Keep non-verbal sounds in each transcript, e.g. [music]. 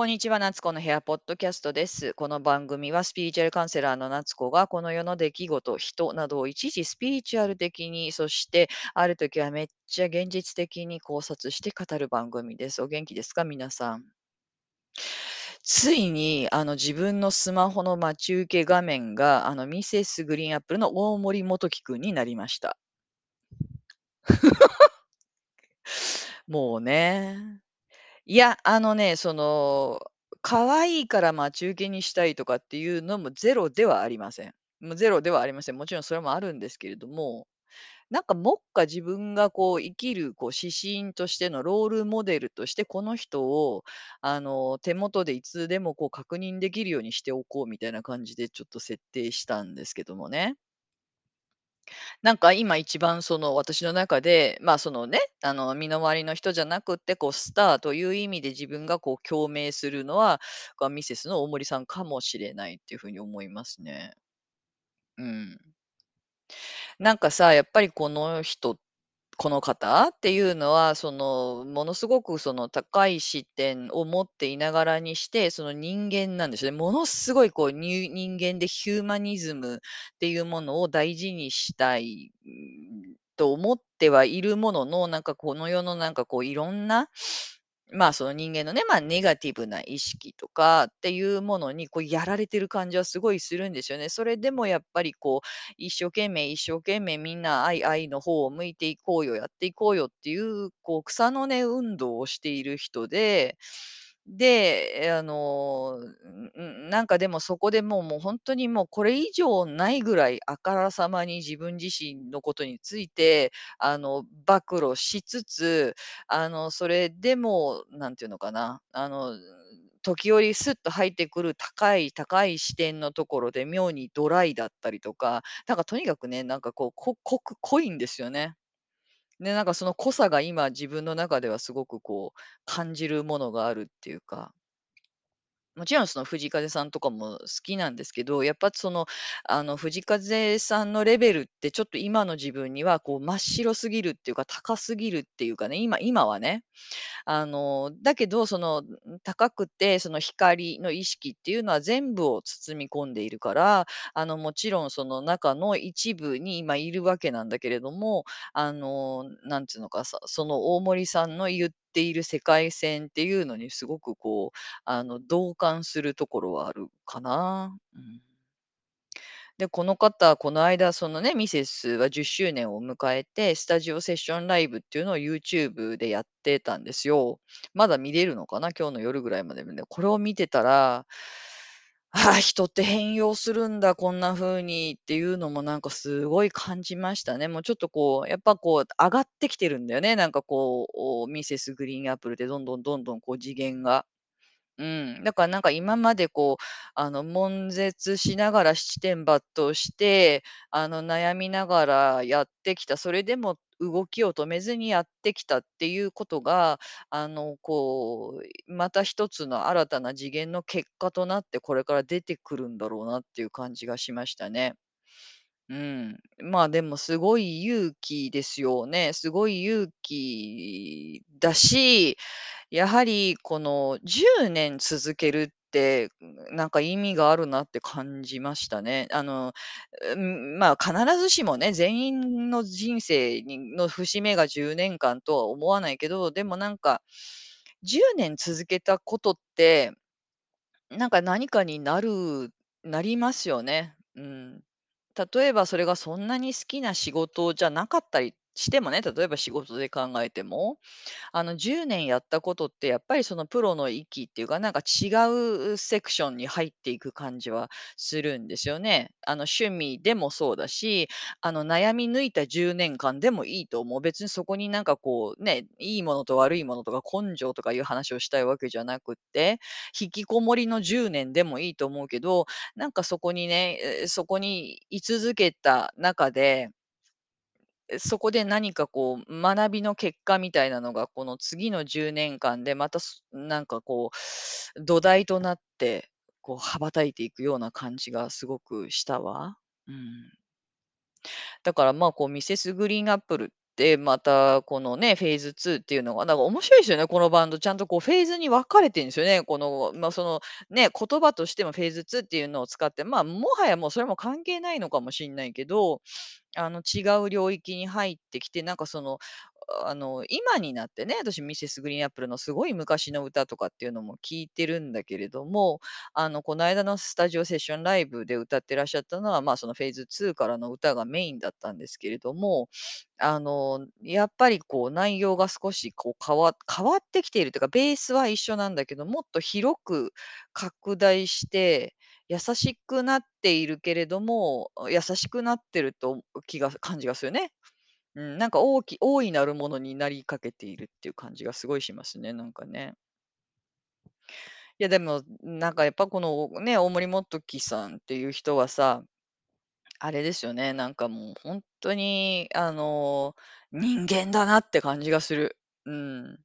こんにちは、夏子のヘアポッドキャストです。この番組はスピリチュアルカウンセラーの夏子がこの世の出来事、人などを一時スピリチュアル的に、そしてある時はめっちゃ現実的に考察して語る番組です。お元気ですか、皆さん。ついにあの自分のスマホの待ち受け画面があのミセスグリーンアップルの大森元樹くんになりました。[laughs] もうね。いや、あのね、その、可愛いから待ち受けにしたいとかっていうのもゼロではありません。もうゼロではありません。もちろんそれもあるんですけれども、なんか目下自分がこう生きるこう指針としてのロールモデルとして、この人をあの手元でいつでもこう確認できるようにしておこうみたいな感じでちょっと設定したんですけどもね。なんか今一番その私の中で、まあそのね、あの身の回りの人じゃなくって、こうスターという意味で自分がこう共鳴するのは、ミセスの大森さんかもしれないっていうふうに思いますね。うん。なんかさ、やっぱりこの人この方っていうのは、その、ものすごくその高い視点を持っていながらにして、その人間なんですよね。ものすごいこう、人間でヒューマニズムっていうものを大事にしたい、と思ってはいるものの、なんかこの世のなんかこういろんな、まあその人間のね、まあネガティブな意識とかっていうものにこうやられてる感じはすごいするんですよね。それでもやっぱりこう一生懸命一生懸命みんな愛愛の方を向いていこうよ、やっていこうよっていう、こう草の根運動をしている人で、で、あの、ん、なんかでもそこでもうもう本当にもうこれ以上ないぐらいあからさまに自分自身のことについて、あの、暴露しつつ、あの、それでも、なんていうのかな、あの、時折スッと入ってくる高い高い視点のところで妙にドライだったりとか、なんかとにかくね、なんかこう、こ濃濃いんですよね。で、なんかその濃さが今自分の中ではすごくこう感じるものがあるっていうか。もちろんその藤風さんとかも好きなんですけど、やっぱその、あの藤風さんのレベルってちょっと今の自分にはこう真っ白すぎるっていうか、高すぎるっていうかね、今今はね。あの、だけど、その、高くて、その光の意識っていうのは全部を包み込んでいるから、あの、もちろんその中の一部に今いるわけなんだけれども、あの、なんていうのかさ、その大森さんの言っている世界線っていうのにすごくこう、あの、同感するところはあるかな。うん。で、この方、この間、そのね、ミセスは10周年を迎えて、スタジオセッションライブっていうのを YouTube でやってたんですよ。まだ見れるのかな、今日の夜ぐらいまでね。これを見てたら、ああ、人って変容するんだ、こんな風にっていうのもなんかすごい感じましたね。もうちょっとこう、やっぱこう上がってきてるんだよね。なんかこう、ミセスグリーンアップルでどんどんどんどんこう次元が。うん、だからなんか今までこう、あの、悶絶しながら七転八倒して、あの、悩みながらやってきた、それでも動きを止めずにやってきたっていうことが、あの、こう、また一つの新たな次元の結果となって、これから出てくるんだろうなっていう感じがしましたね。うん。まあ、でもすごい勇気ですよね。すごい勇気だし、やはりこの10年続けるっ、なんか意味があるなって感じましたね。あの、うん、まあ、必ずしもね、全員の人生にの節目が10年間とは思わないけど、でもなんか、10年続けたことって、なんか何かになるなりますよね。うん。例えばそれがそんなに好きな仕事じゃなかったりしてもね、例えば仕事で考えても、あの10年やったことってやっぱりそのプロの域っていうか、なんか違うセクションに入っていく感じはするんですよね。あの趣味でもそうだし、あの悩み抜いた10年間でもいいと思う。別にそこになんかこうね、いいものと悪いものとか根性とかいう話をしたいわけじゃなくって、引きこもりの10年でもいいと思うけど、なんかそこにね、そこに居続けた中で、そこで何かこう学びの結果みたいなのが、この次の10年間でまたすなんかこう、土台となって、こう羽ばたいていくような感じがすごくしたわ。うん。だからまあ、こうミセスグリーンアップルっで、またこのね、フェーズ2っていうのが、なんか面白いですよね、このバンド。ちゃんとこうフェーズに分かれてるんですよね。この、まあ、その、ね、言葉としてもフェーズ2っていうのを使って、まあ、もはやもうそれも関係ないのかもしれないけど、あの、違う領域に入ってきて、なんかその、あの、今になってね、私ミセスグリーンアップルのすごい昔の歌とかっていうのも聞いてるんだけれども、あの、この間のスタジオセッションライブで歌ってらっしゃったのは、まあ、そのフェーズ2からの歌がメインだったんですけれども、あの、やっぱりこう内容が少しこう変わ変わってきているというか、ベースは一緒なんだけど、もっと広く拡大して、優しくなっているけれども、優しくなってると気が感じがするね。うん、なんか大き大いなるものになりかけているっていう感じがすごいしますね、なんかね。いやでも、なんかやっぱこのね、大森元貴さんっていう人はさ、あれですよね、なんかもうほんとにあの、人間だなって感じがする。うん。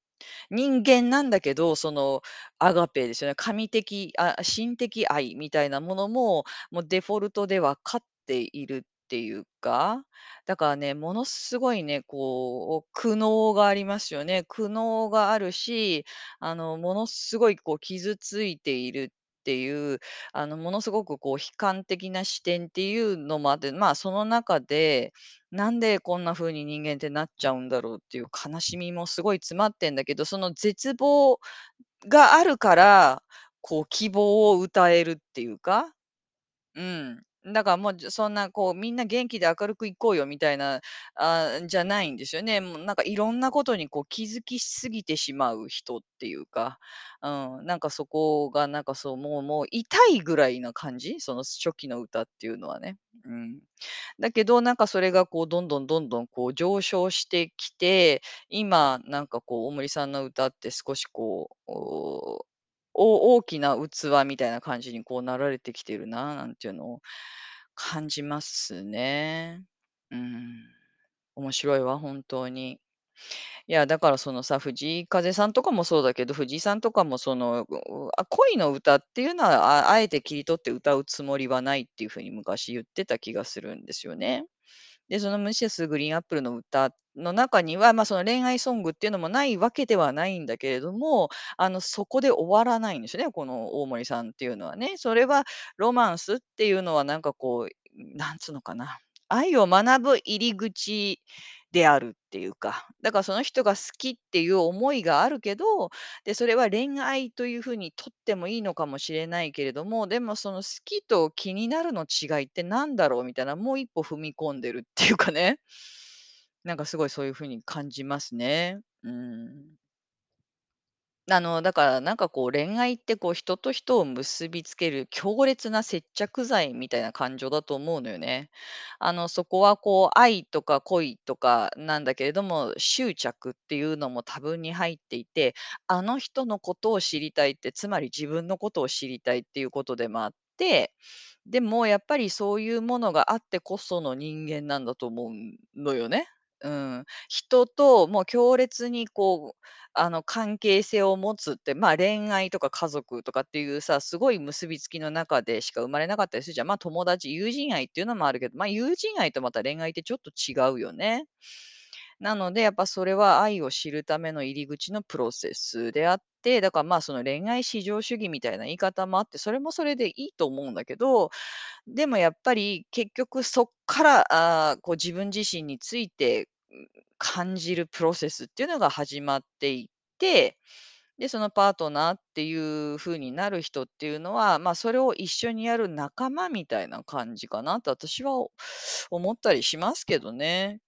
人間なんだけど、そのアガペですよね。神的、あ、神的愛みたいなものも、もうデフォルトで分かっているっていうか、だからね、ものすごいね、こう、苦悩がありますよね。苦悩があるし、あの、ものすごいこう傷ついているっていう、あの、ものすごくこう悲観的な視点っていうのもあって、まあ、その中で、なんでこんな風に人間ってなっちゃうんだろうっていう悲しみもすごい詰まってんだけど、その絶望があるから、こう希望を歌えるっていうかうん。だからもう、じそんなこうみんな元気で明るくいこうよみたいな、あ、じゃないんですよね。もうなんかいろんなことにこう気づきしすぎてしまう人っていうか、うん、なんかそこがなんかそう、もうもう痛いぐらいな感じ、その初期の歌っていうのはね。うん。だけど、なんかそれがこうどんどんどんどんこう上昇してきて、今なんかこう大森さんの歌って少しこう、お大きな器みたいな感じにこうなられてきてるな、なんていうのを感じますね。うん。面白いわ、本当に。いや、だからそのさ、藤井風さんとかもそうだけど、藤井さんとかもその、うあ、恋の歌っていうのは、ああえて切り取って歌うつもりはないっていう風に昔言ってた気がするんですよね。で、そのムシェスグリーンアップルの歌の中には、まあ、その恋愛ソングっていうのもないわけではないんだけれども、あの、そこで終わらないんですよね、この大森さんっていうのはね。それはロマンスっていうのはなんかこう、なんつうのかな、愛を学ぶ入り口であるっていうか、だからその人が好きっていう思いがあるけど、で、それは恋愛という風に取ってもいいのかもしれないけれども、でもその好きと気になるの違いってなんだろうみたいな、もう一歩踏み込んでるっていうかね、なんかすごいそういう風に感じますね。うん。あの、だからなんかこう恋愛ってこう人と人を結びつける強烈な接着剤みたいな感情だと思うのよね。あの、そこはこう愛とか恋とかなんだけれども、執着っていうのも多分に入っていて、あの人のことを知りたいって、つまり自分のことを知りたいっていうことでもあって、でもやっぱりそういうものがあってこその人間なんだと思うのよね。うん。人ともう強烈にこう、あの、関係性を持つって、まあ、恋愛とか家族とかっていうさ、すごい結びつきの中でしか生まれなかったりするじゃん。まあ、友達、友人愛っていうのもあるけど、まあ、友人愛とまた恋愛ってちょっと違うよね。なので、やっぱそれは愛を知るための入り口のプロセスであって、だからまあその恋愛至上主義みたいな言い方もあって、それもそれでいいと思うんだけど、でもやっぱり結局そっから、あーこう自分自身について、感じるプロセスっていうのが始まっていって、で、そのパートナーっていう風になる人っていうのは、まあ、それを一緒にやる仲間みたいな感じかなと私は思ったりしますけどね。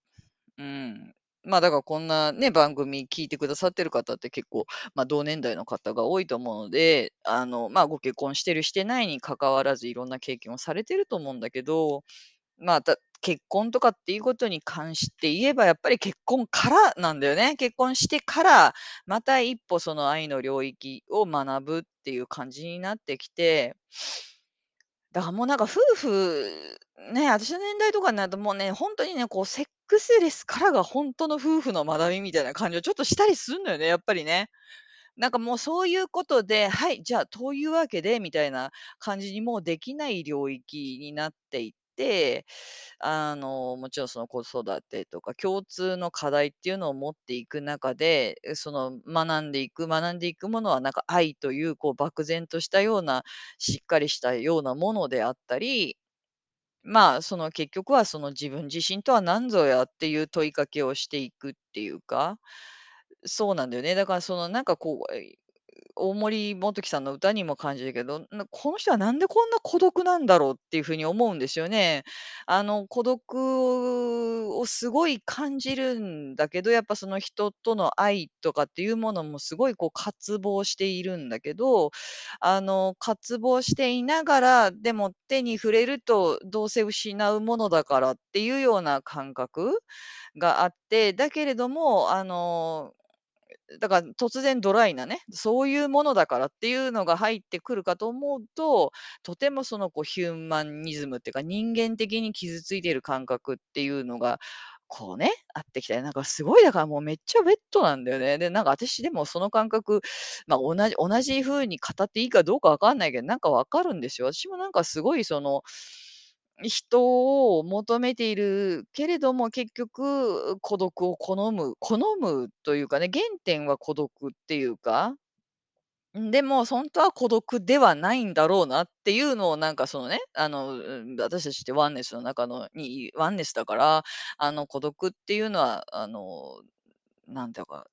うん。まあ、だからこんなね、番組聞いてくださってる方って結構、まあ、同年代の方が多いと思うので、あの、まあ、ご結婚してるしてないに関わらず、いろんな経験をされてると思うんだけど、まあ、た結婚とかっていうことに関して言えば、やっぱり結婚からなんだよね。結婚してから、また一歩その愛の領域を学ぶっていう感じになってきてだからもうなんか夫婦、ね、私の年代とかになるともうね、ほんとにね、こうセックスレスからがほんとの夫婦の学びみたいな感じをちょっとしたりすんのよね、やっぱりね。なんかもうそういうことで、はい、じゃあ、というわけでみたいな感じにもうできない領域になっていって、あの、もちろんその子育てとか共通の課題っていうのを持っていく中で、その学んでいく学んでいくものはなんか愛というこう漠然としたような、しっかりしたようなものであったり、まあ、その結局はその自分自身とは何ぞやっていう問いかけをしていくっていうか、そうなんだよね。だからそのなんかこう、大森元貴さんの歌にも感じるけど、なこの人はなんでこんな孤独なんだろうっていう風に思うんですよね。あの、孤独をすごい感じるんだけど、やっぱその人との愛とかっていうものもすごいこう渇望しているんだけど、あの、渇望していながら、でも手に触れるとどうせ失うものだからっていうような感覚があって、だけれども、あのだから突然ドライなね、そういうものだからっていうのが入ってくるかと思うと、とてもそのこうヒューマニズムっていうか、人間的に傷ついている感覚っていうのが、こうね、あってきて、なんかすごいだからもうめっちゃウェットなんだよね。で、なんか私でもその感覚、まあ、同じ同じ風に語っていいかどうかわかんないけど、なんかわかるんですよ。私もなんかすごいその人を求めているけれども、結局孤独を好む好むというかね、原点は孤独っていうか、ん、でもほんとは孤独ではないんだろうなっていうのをなんかそのね、あの、私たちってワンネスの中のにワンネスだから、あの孤独っていうのはあの、なんていうか、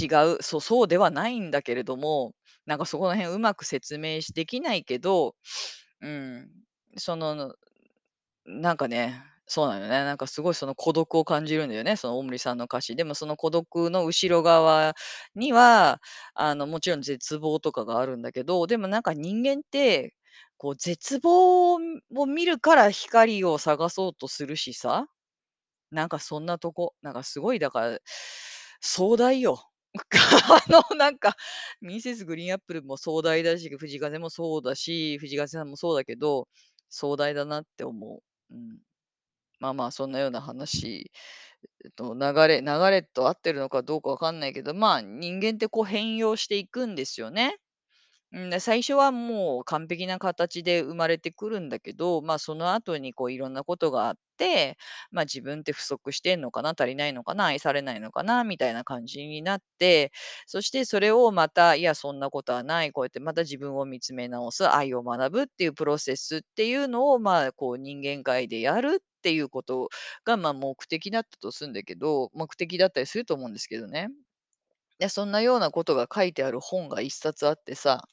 違う、そうそうではないんだけれども、なんかそこら辺うまく説明しできないけど、うん、そのなんかね、そうなのよね。なんかすごいその孤独を感じるんだよね、その大森さんの歌詞。でもその孤独の後ろ側には、あの、もちろん絶望とかがあるんだけど、でもなんか人間って、こう絶望を見るから光を探そうとするしさ、なんかそんなとこ、なんかすごいだから、壮大よ。[laughs] あの、なんか、ミセスグリーンアップルも壮大だし、藤風もそうだし、藤風さんもそうだけど、壮大だなって思う。うん。まあまあ、そんなような話、えっと、流れ流れと合ってるのかどうかわかんないけど、まあ、人間ってこう変容していくんですよね。うん、で、最初はもう完璧な形で生まれてくるんだけど、まあ、その後にこういろんなことがあって、まあ、自分って不足してんのかな、足りないのかな、愛されないのかなみたいな感じになって、そしてそれをまた、いや、そんなことはない、こうやってまた自分を見つめ直す、愛を学ぶっていうプロセスっていうのを、まあ、こう人間界でやるっていうことが、まあ、目的だったとするんだけど、目的だったりすると思うんですけどね。で、そんなようなことが書いてある本が一冊あってさ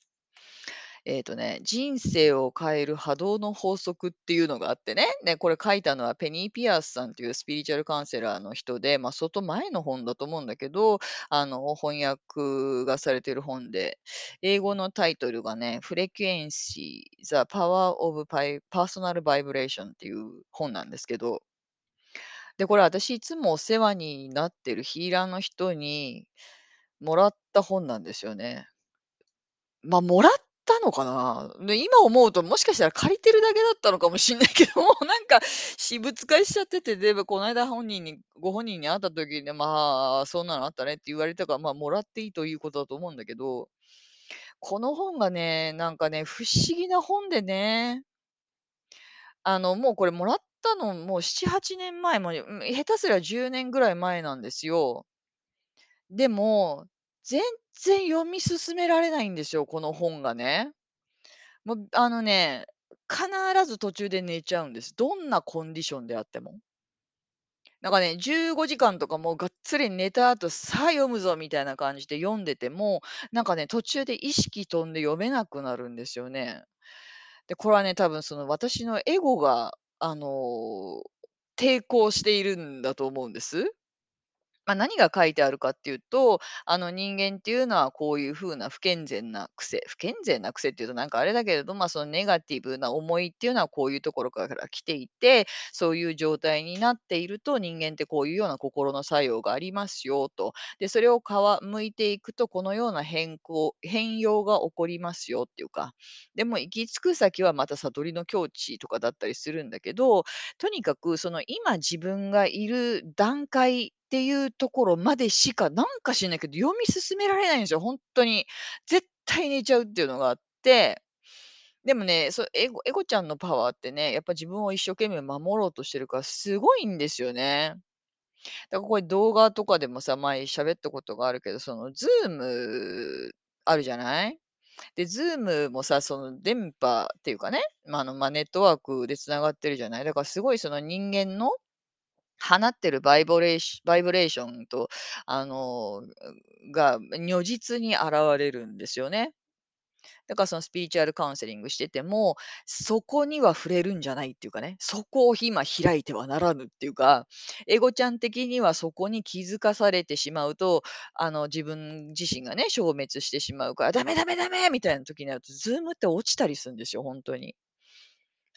えっとね、人生を変える波動の法則っていうのがあってね、で、これ書いたのはペニー・ピアースさんっていうスピリチュアルカウンセラーの人で、まあ、相当前の本だと思うんだけど、あの、翻訳がされてる本で、英語のタイトルがね、 Frequency The Power of Personal Vibration っていう本なんですけど、で、これ私いつもお世話になってるヒーラーの人にもらった本なんですよね。まあ、もらったのかな？で、今思うと、もしかしたら借りてるだけだったのかもしんないけど [laughs] もう、なんか私物化しちゃってて、で、ま、こないだ本人にご本人に会った時に、まあ、そんなのあったねって言われたから、まあ、もらっていいということだと思うんだけど、この本がね、なんかね、不思議な本でね、あの、もうこれもらったのもう7、8年前も、下手すりゃ10年ぐらい前なんですよ。でも、全然読み進められないんですよ、この本がね。もう、あのね、必ず途中で寝ちゃうんです。どんなコンディションであっても。なんかね、15時間とかもうがっつり寝た後、さあ読むぞみたいな感じで読んでても、なんかね、途中で意識飛んで読めなくなるんですよね。で、これはね、多分その私のエゴが、あの、抵抗しているんだと思うんです。まあ、何が書いてあるかっていうと、あの、人間っていうのはこういう風な不健全な癖不健全な癖っていうとなんかあれだけれど、まあ、そのネガティブな思いっていうのはこういうところから来ていて、そういう状態になっていると、人間ってこういうような心の作用がありますよと。で、それをかわ向いていくと、このような変更変容が起こりますよっていうか、でも行き着く先はまた悟りの境地とかだったりするんだけど、とにかくその今自分がいる段階っていうところまでしか、なんか知んないけど、読み進められないんですよ、ほんとに。絶対寝ちゃうっていうのがあって、でもね、そエゴエゴちゃんのパワーってね、やっぱ自分を一生懸命守ろうとしてるからすごいんですよね。だからこれ動画とかでもさ、前喋ったことがあるけど、その Zoom あるじゃない？で、Zoom もさ、その電波っていうかね、ま、あの、ま、ネットワークで繋がってるじゃない？だからすごいその人間の放ってるバイブレーションと、あの、が如実に現れるんですよね。だからそのスピリチュアルカウンセリングしてても、そこには触れるんじゃないっていうかね、そこを今開いてはならぬっていうか、エゴちゃん的にはそこに気づかされてしまうと、あの、自分自身がね、消滅してしまうから、ダメダメダメみたいな時になると、ズームって落ちたりするんですよ、本当に。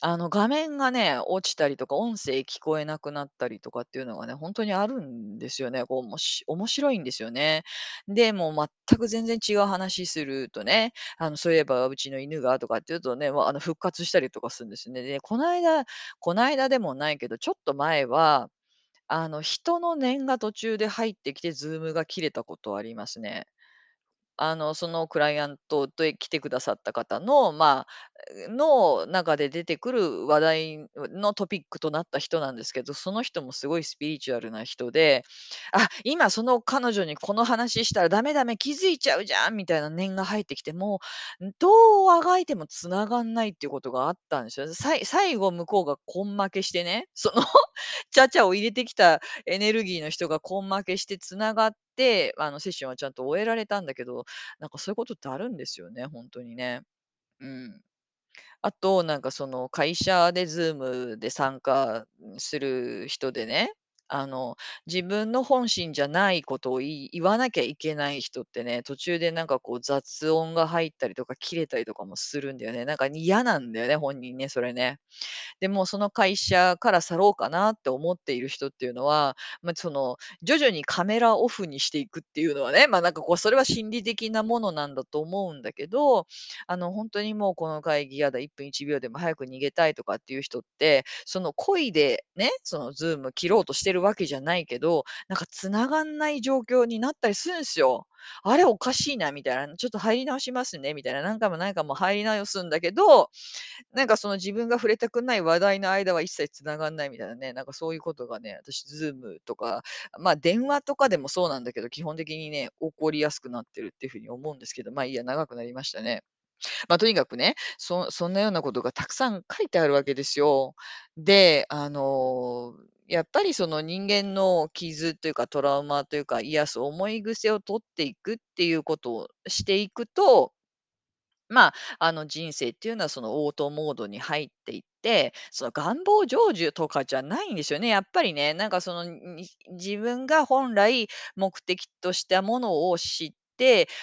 あの、画面がね、落ちたりとか、音声聞こえなくなったりとかっていうのがね、本当にあるんですよね。こう、もし面白いんですよね。で、も全く全然違う話するとね、あの、そういえばうちの犬がとかっていうとね、もう、あの、復活したりとかするんですね。で、こないだこないだでもないけど、ちょっと前は、あの、人の念が途中で入ってきて、ズームが切れたことありますね。あの、そのクライアントと来てくださった方の、まあ、の中で出てくる話題のトピックとなった人なんですけど、その人もすごいスピリチュアルな人で、あ、今その彼女にこの話したらダメダメ気づいちゃうじゃんみたいな念が入ってきても、どうあがいても繋がんないっていうことがあったんですよ。最後向こうが根負けしてね、その [laughs] ちゃちゃを入れてきたエネルギーの人が根負けして繋がって、あの、セッションはちゃんと終えられたんだけど、なんかそういうことってあるんですよね、ほんとにね。うん。あと、なんかその会社で Zoom で参加する人でね、あの、自分の本心じゃないことをい言わなきゃいけない人ってね、途中でなんかこう雑音が入ったりとか切れたりとかもするんだよね。なんか嫌なんだよね、本人ね、それね。でも、その会社から去ろうかなって思っている人っていうのは、まあ、その、徐々にカメラオフにしていくっていうのはね、まあ、なんかこう、それは心理的なものなんだと思うんだけど、あの、ほんとにもうこの会議嫌だ、1分1秒でも早く逃げたいとかっていう人って、その故意でね、その Zoom 切ろうとしてるわけじゃないけど、なんか繋がんない状況になったりするんですよ。あれおかしいなみたいな、ちょっと入り直しますねみたいな、何回も何回も入り直すんだけど、なんかその自分が触れたくない話題の間は一切繋がんないみたいなね、なんかそういうことがね、私 Zoom とか、まあ、電話とかでもそうなんだけど、基本的にね、起こりやすくなってるっていう風に思うんですけど、まあ、いいや、長くなりましたね。まあ、とにかくね、そそんなようなことがたくさん書いてあるわけですよ。で、あの、やっぱりその人間の傷というかトラウマというか、癒す思い癖を取っていくっていうことをしていくとまあ、あの、人生っていうのはそのオートモードに入っていって、その願望成就とかじゃないんですよね。やっぱりね、なんかその、に自分が本来目的としたものを知っ、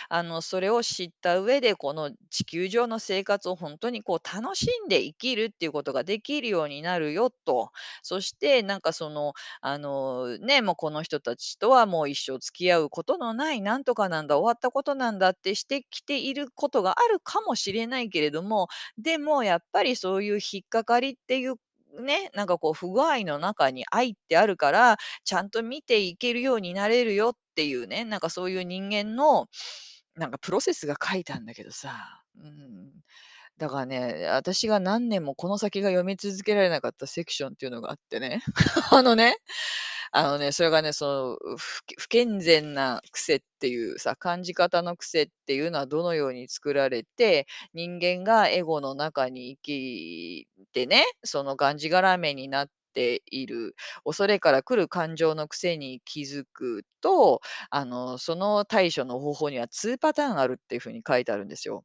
あの、それを知った上で、この地球上の生活を本当にこう楽しんで生きるっていうことができるようになるよと。そしてなんかその、あの、ね、もうこの人たちとはもう一生付き合うことのないなんとかなんだ、終わったことなんだってしてきていることがあるかもしれないけれども、でもやっぱりそういう引っかかりっていうね、なんかこう不具合の中に愛ってあるから、ちゃんと見ていけるようになれるよっていうね、なんかそういう人間の、なんかプロセスが書いたんだけどさ、うん。だからね、私が何年もこの先が読み続けられなかったセクションっていうのがあってね。[laughs] あのね、あのね、それがね、その、不不健全な癖っていうさ、感じ方の癖っていうのはどのように作られて、人間がエゴの中に生きてね、そのがんじがらめになっている恐れから来る感情の癖に気づくと、あの、その対処の方法には2パターンあるっていう風に書いてあるんですよ。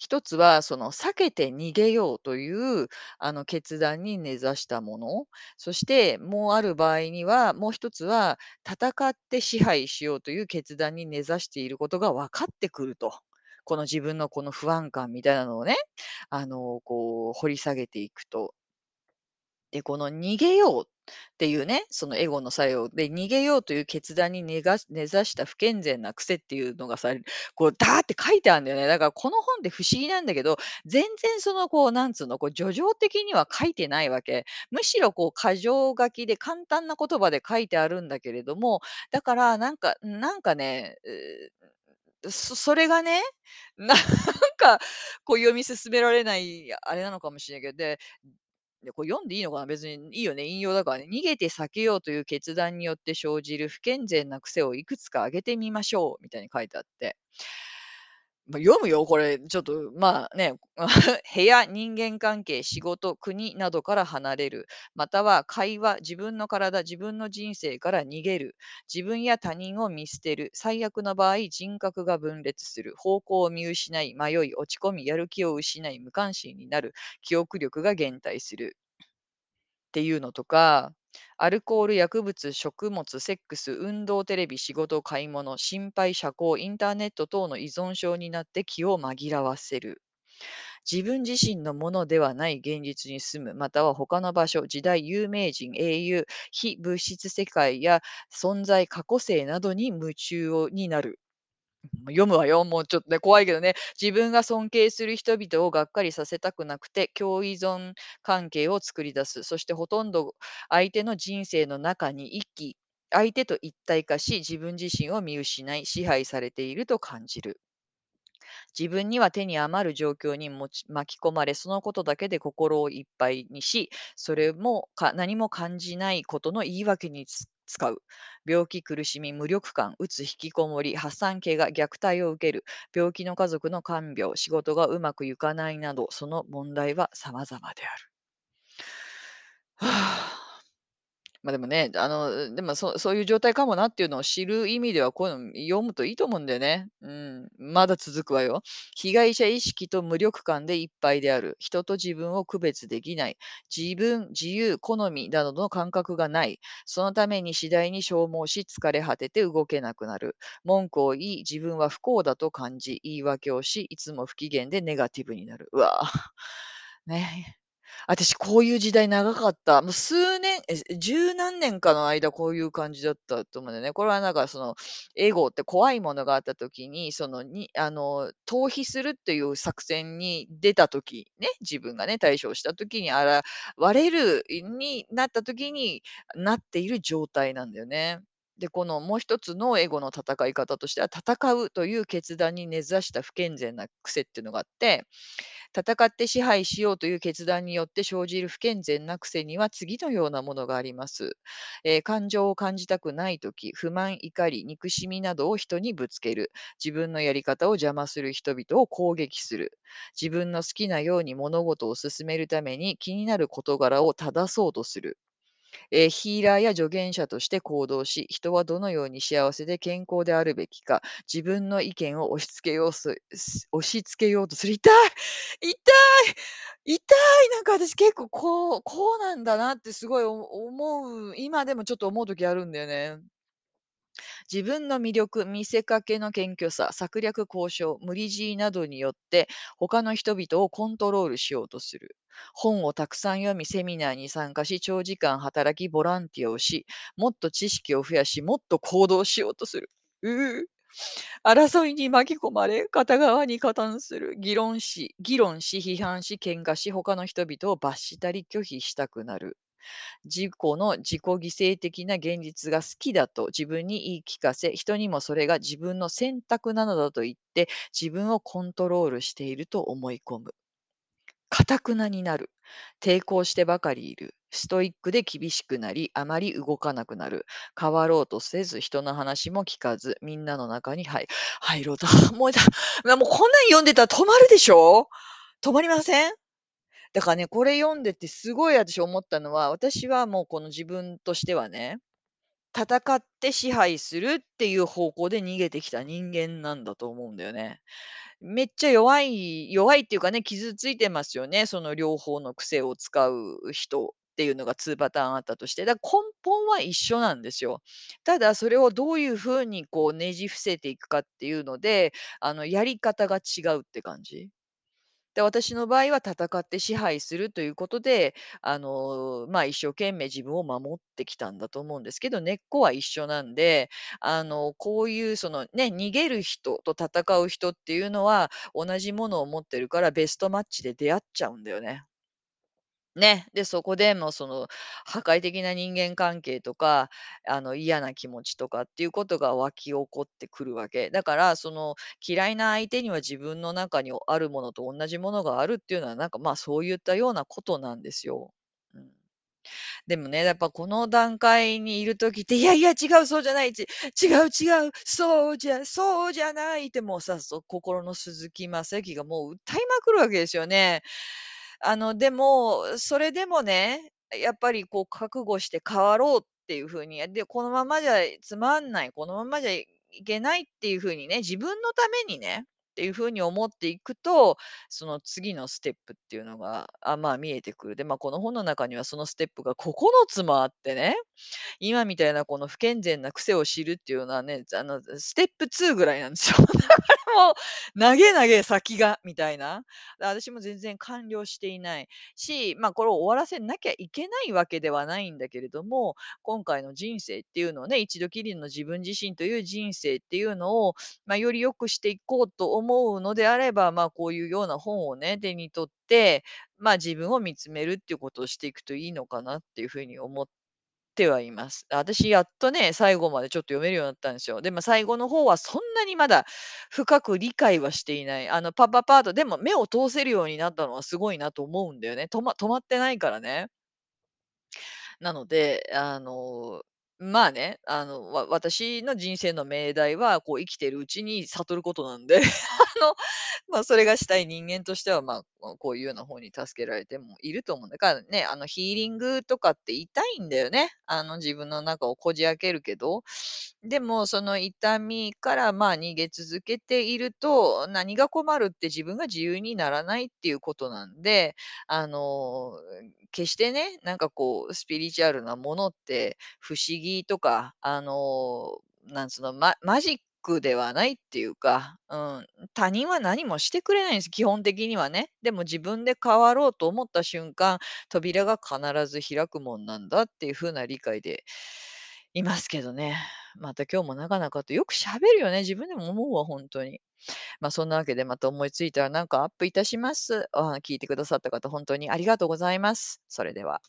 一つは、その避けて逃げようという、あの、決断に根ざしたもの。そして、もうある場合には、もう一つは、戦って支配しようという決断に根ざしていることが分かってくると。この自分のこの不安感みたいなのをね、あの、こう掘り下げていくと。で、この逃げようっていうね、そのエゴの作用で、逃げようという決断に根が根ざした不健全な癖っていうのがさ、こうダーって書いてあるんだよね。だからこの本って不思議なんだけど、全然そのこう、なんつうの、こう叙情的には書いてないわけ。むしろこう箇条書きで簡単な言葉で書いてあるんだけれども、だからなんかなんかね、そそれがね、[laughs] なんか、こう読み進められないあれなのかもしれないけど、で、で、これ読んでいいのかな、別にいいよね、引用だからね。逃げて避けようという決断によって生じる不健全な癖をいくつか挙げてみましょう、みたいに書いてあって。ま、読むよ、これ。ちょっと、まあ、ね、[laughs] 部屋、人間関係、仕事、国などから離れる、または会話、自分の体、自分の人生から逃げる、自分や他人を見捨てる、最悪の場合、人格が分裂する、方向を見失い、迷い、落ち込み、やる気を失い、無関心になる、記憶力が減退する。っていうのとか、アルコール、薬物、食物、セックス、運動、テレビ、仕事、買い物、心配、社交、インターネット等の依存症になって気を紛らわせる。自分自身のものではない現実に住む、または他の場所、時代、有名人、英雄、非物質世界や存在、過去性などに夢中になる。読むわよ、もうちょっとね、怖いけどね。自分が尊敬する人々をがっかりさせたくなくて、共依存関係を作り出す。そしてほとんど相手の人生の中に一気相手と一体化し、自分自身を見失い、支配されていると感じる。自分には手に余る状況に巻き込まれ、そのことだけで心をいっぱいにし、それも何も感じないことの言い訳につ使う。病気、苦しみ、無力感、うつ、引きこもり、発散系が虐待を受ける、病気の家族の看病、仕事がうまくいかないなど、その問題は様々である。はあ。まあ、でもね、あの、でも、そそういう状態かもなっていうのを知る意味では、こういうの読むといいと思うんだよね。うん。まだ続くわよ。被害者意識と無力感でいっぱいである。人と自分を区別できない。自分、自由、好みなどの感覚がない。そのために次第に消耗し、疲れ果てて動けなくなる。文句を言い、自分は不幸だと感じ、言い訳をし、いつも不機嫌でネガティブになる。うわぁ。[laughs] ね。私こういう時代長かった。もう数年、十何年かの間こういう感じだったと思うんだよね。これはなんかその、エゴって怖いものがあった時に、その、にあの、逃避するっていう作戦に出た時ね、自分がね、対処した時に現れるになった時になっている状態なんだよね。で、このもう一つのエゴの戦い方としては、戦うという決断に根ざした不健全な癖っていうのがあって戦って支配しようという決断によって生じる不健全な癖には次のようなものがあります。えー感情を感じたくない時、不満、怒り、憎しみなどを人にぶつける。自分のやり方を邪魔する人々を攻撃する。自分の好きなように物事を進めるために気になる事柄を正そうとする。えーヒーラーや助言者として行動し、人はどのように幸せで健康であるべきか、自分の意見を押し付けようす押し付けようとする。痛い痛い痛いなんか私結構こうこうなんだなってすごい思う今でもちょっと思う時あるんだよね。自分の魅力、見せかけの謙虚さ、策略交渉、無理強いなどによって他の人々をコントロールしようとする。本をたくさん読み、セミナーに参加し、長時間働き、ボランティアをし、もっと知識を増やし、もっと行動しようとする。うう争いに巻き込まれ、片側に加担する。議論し、議論し、批判し、喧嘩し、他の人々を罰したり拒否したくなる。自己の自己犠牲的な現実が好きだと自分に言い聞かせ、人にもそれが自分の選択なのだと言って、自分をコントロールしていると思い込む。頑くなになる。抵抗してばかりいる。ストイックで厳しくなり、あまり動かなくなる。変わろうとせず、人の話も聞かず、みんなの中に入入ろうと。もうだ、[laughs] もうこんなん読んでたら止まるでしょ？止まりません？だからね、これ読んでてすごい私思ったのは、私はもうこの自分としてはね、戦って支配するっていう方向で逃げてきた人間なんだと思うんだよね。めっちゃ弱い弱いっていうかね、傷ついてますよね。その両方の癖を使う人っていうのが2パターンあったとして、だから根本は一緒なんですよ。ただそれをどういう風にこうねじ伏せていくかっていうので、あのやり方が違うって感じ。で、私の場合は戦って支配するということで、あの、まあ、一生懸命自分を守ってきたんだと思うんですけど、根っこは一緒なんで、あの、こういうそのね、逃げる人と戦う人っていうのは、同じものを持ってるからベストマッチで出会っちゃうんだよね。ね、で、そこでもその破壊的な人間関係とか、あの嫌な気持ちとかっていうことが湧き起こってくるわけ。だから、その嫌いな相手には自分の中にあるものと同じものがあるっていうのは、なんか、まあ、そういったようなことなんですよ。うん。でもね、やっぱこの段階にいる時って、いやいや違う、そうじゃない、ち違う違う、そうじゃそうじゃないってもうさ、そ心の鈴木雅之がもう歌いまくるわけですよね。あの、でも、それでもね、やっぱりこう覚悟して変わろうっていうふうに、で、このままじゃつまんない、このままじゃいけないっていうふうにね、自分のためにね、っていう風に思っていくと、その次のステップっていうのが、あ、まあ、見えてくる。で、まあ、この本の中にはそのステップが9つもあってね、今みたいなこの不健全な癖を知るっていうのはね、あの、ステップ2ぐらいなんですよ。[laughs] だからもう、長え長え先がみたいな。私も全然完了していないし、まあ、これを終わらせなきゃいけないわけではないんだけれども、今回の人生っていうのをね、一度きりの自分自身という人生っていうのを、まあ、より良くしていこうと思うのであれば、まあ、こういうような本をね、手に取って、まあ、自分を見つめるっていうことをしていくといいのかなっていう風に思ってはいます。私やっとね、最後までちょっと読めるようになったんですよ。でも最後の方はそんなにまだ深く理解はしていない。あの、パパパッと、でも目を通せるようになったのはすごいなと思うんだよね。とま止まってないからね。なので、あの、まあね、あの、わ私の人生の命題は、こう生きてるうちに悟ることなんで、[laughs] あの、まあ、それがしたい人間としては、ま、ここういうような本に助けられてもいると思うんだからね、あの、ヒーリングとかって痛いんだよね。あの、自分の中をこじ開けるけど、でもその痛みから、まあ、逃げ続けていると、何が困るって自分が自由にならないっていうことなんで、あの、決してね、なんかこうスピリチュアルなものって不思議とか、あの、なんつうの、ママジックではないっていうか、うん、他人は何もしてくれないんです、基本的にはね。でも自分で変わろうと思った瞬間、扉が必ず開くもんなんだっていう風な理解でいますけどね。また今日もなかなかとよく喋るよね、自分でも思うわ、本当に。まあ、そんなわけでまた思いついたらなんかアップいたします。あ、聞いてくださった方、本当にありがとうございます。それでは。